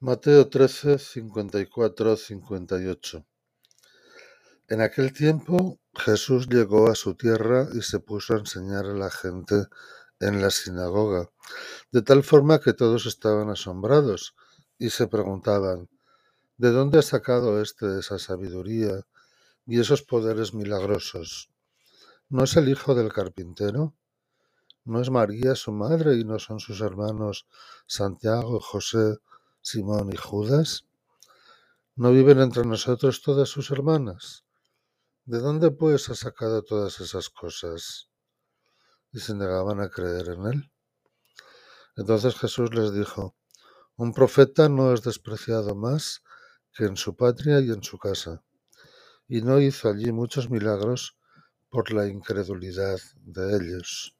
Mateo 13, 54, 58. En aquel tiempo Jesús llegó a su tierra y se puso a enseñar a la gente en la sinagoga, de tal forma que todos estaban asombrados y se preguntaban, ¿de dónde ha sacado éste esa sabiduría y esos poderes milagrosos? ¿No es el hijo del carpintero? ¿No es María su madre y no son sus hermanos Santiago, José, Simón y Judas? ¿No viven entre nosotros todas sus hermanas? ¿De dónde pues ha sacado todas esas cosas? Y se negaban a creer en él. Entonces Jesús les dijo, un profeta no es despreciado más que en su patria y en su casa. Y no hizo allí muchos milagros por la incredulidad de ellos.